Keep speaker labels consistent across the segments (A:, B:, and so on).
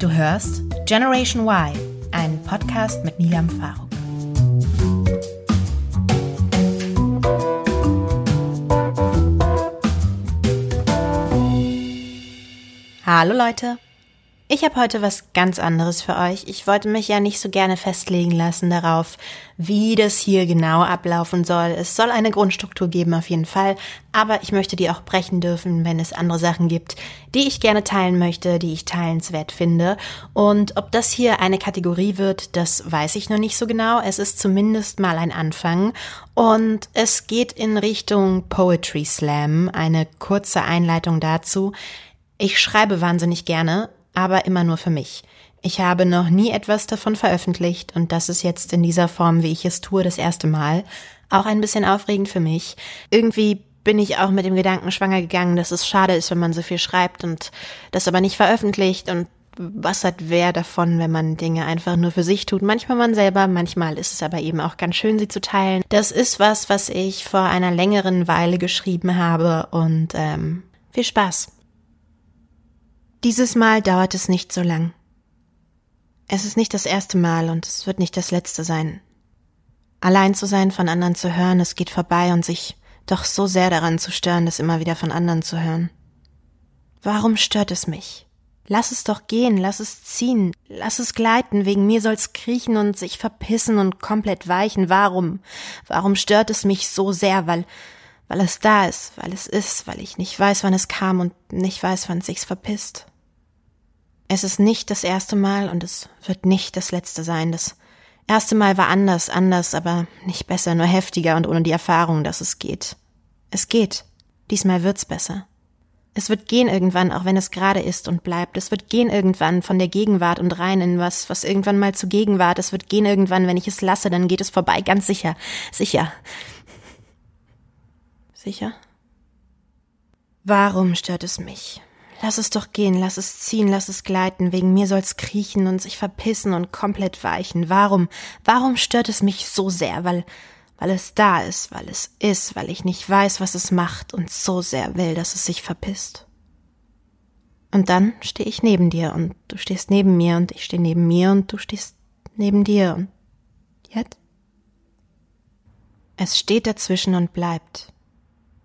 A: Du hörst Generation Y, ein Podcast mit Nilam Faruk. Hallo Leute, ich habe heute was ganz anderes für euch. Ich wollte mich ja nicht so gerne festlegen lassen darauf, wie das hier genau ablaufen soll. Es soll eine Grundstruktur geben auf jeden Fall, aber ich möchte die auch brechen dürfen, wenn es andere Sachen gibt, die ich gerne teilen möchte, die ich teilenswert finde. Und ob das hier eine Kategorie wird, das weiß ich noch nicht so genau. Es ist zumindest mal ein Anfang und es geht in Richtung Poetry Slam, eine kurze Einleitung dazu. Ich schreibe wahnsinnig gerne, aber immer nur für mich. Ich habe noch nie etwas davon veröffentlicht und das ist jetzt in dieser Form, wie ich es tue, das erste Mal. Auch ein bisschen aufregend für mich. Irgendwie bin ich auch mit dem Gedanken schwanger gegangen, dass es schade ist, wenn man so viel schreibt und das aber nicht veröffentlicht und was hat wer davon, wenn man Dinge einfach nur für sich tut? Manchmal man selber, manchmal ist es aber eben auch ganz schön, sie zu teilen. Das ist was, was ich vor einer längeren Weile geschrieben habe und ähm, viel Spaß. Dieses Mal dauert es nicht so lang. Es ist nicht das erste Mal und es wird nicht das letzte sein. Allein zu sein, von anderen zu hören, es geht vorbei und sich doch so sehr daran zu stören, das immer wieder von anderen zu hören. Warum stört es mich? Lass es doch gehen, lass es ziehen, lass es gleiten, wegen mir soll's kriechen und sich verpissen und komplett weichen. Warum? Warum stört es mich so sehr? Weil, weil es da ist, weil es ist, weil ich nicht weiß, wann es kam und nicht weiß, wann es sich verpisst. Es ist nicht das erste Mal und es wird nicht das letzte sein. Das erste Mal war anders, anders, aber nicht besser, nur heftiger und ohne die Erfahrung, dass es geht. Es geht. Diesmal wird's besser. Es wird gehen irgendwann, auch wenn es gerade ist und bleibt. Es wird gehen irgendwann von der Gegenwart und rein in was, was irgendwann mal zu Gegenwart. Es wird gehen irgendwann, wenn ich es lasse, dann geht es vorbei, ganz sicher. Sicher. Sicher? Warum stört es mich? Lass es doch gehen, lass es ziehen, lass es gleiten, wegen mir soll's kriechen und sich verpissen und komplett weichen. Warum, warum stört es mich so sehr? Weil, weil es da ist, weil es ist, weil ich nicht weiß, was es macht und so sehr will, dass es sich verpisst. Und dann stehe ich neben dir und du stehst neben mir und ich stehe neben mir und du stehst neben dir und jetzt? Es steht dazwischen und bleibt.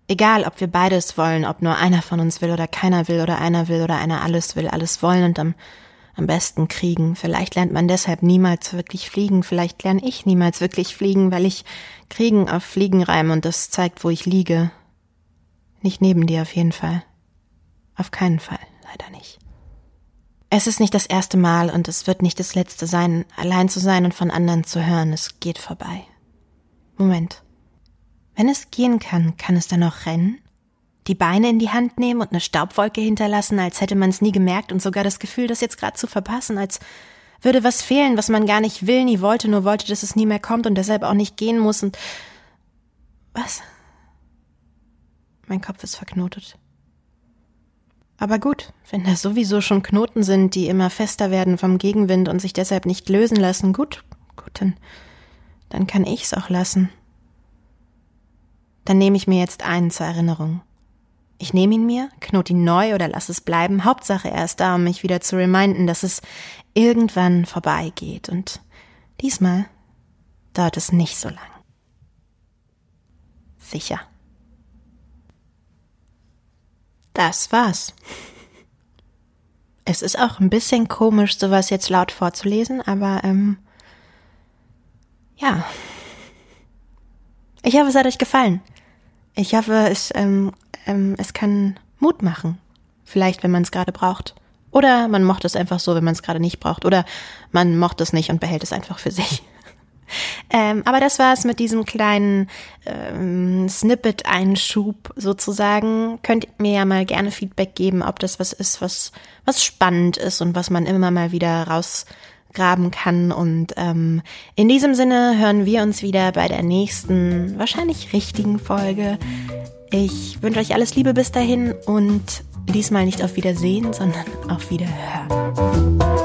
A: Egal, ob wir beides wollen, ob nur einer von uns will oder keiner will oder einer will oder einer alles will, alles wollen und am, am besten kriegen. Vielleicht lernt man deshalb niemals wirklich fliegen, vielleicht lerne ich niemals wirklich fliegen, weil ich Kriegen auf Fliegen reime und das zeigt, wo ich liege. Nicht neben dir auf jeden Fall. Auf keinen Fall, leider nicht. Es ist nicht das erste Mal und es wird nicht das letzte sein, allein zu sein und von anderen zu hören. Es geht vorbei. Moment. Wenn es gehen kann, kann es dann noch rennen? Die Beine in die Hand nehmen und eine Staubwolke hinterlassen, als hätte man es nie gemerkt und sogar das Gefühl, das jetzt gerade zu verpassen, als würde was fehlen, was man gar nicht will, nie wollte, nur wollte, dass es nie mehr kommt und deshalb auch nicht gehen muss und was? Mein Kopf ist verknotet. Aber gut, wenn da sowieso schon Knoten sind, die immer fester werden vom Gegenwind und sich deshalb nicht lösen lassen, gut, gut, dann, dann kann ich's auch lassen. Dann nehme ich mir jetzt einen zur Erinnerung. Ich nehme ihn mir, knot ihn neu oder lass es bleiben. Hauptsache er ist da, um mich wieder zu reminden, dass es irgendwann vorbeigeht. Und diesmal dauert es nicht so lang. Sicher. Das war's. Es ist auch ein bisschen komisch, sowas jetzt laut vorzulesen, aber ähm, ja. Ich hoffe, es hat euch gefallen. Ich hoffe, es, ähm, ähm, es kann Mut machen. Vielleicht, wenn man es gerade braucht. Oder man mocht es einfach so, wenn man es gerade nicht braucht. Oder man mocht es nicht und behält es einfach für sich. Ähm, aber das war's mit diesem kleinen ähm, Snippet-Einschub sozusagen. Könnt ihr mir ja mal gerne Feedback geben, ob das was ist, was, was spannend ist und was man immer mal wieder raus graben kann. Und ähm, in diesem Sinne hören wir uns wieder bei der nächsten, wahrscheinlich richtigen Folge. Ich wünsche euch alles Liebe bis dahin und diesmal nicht auf Wiedersehen, sondern auf Wiederhören.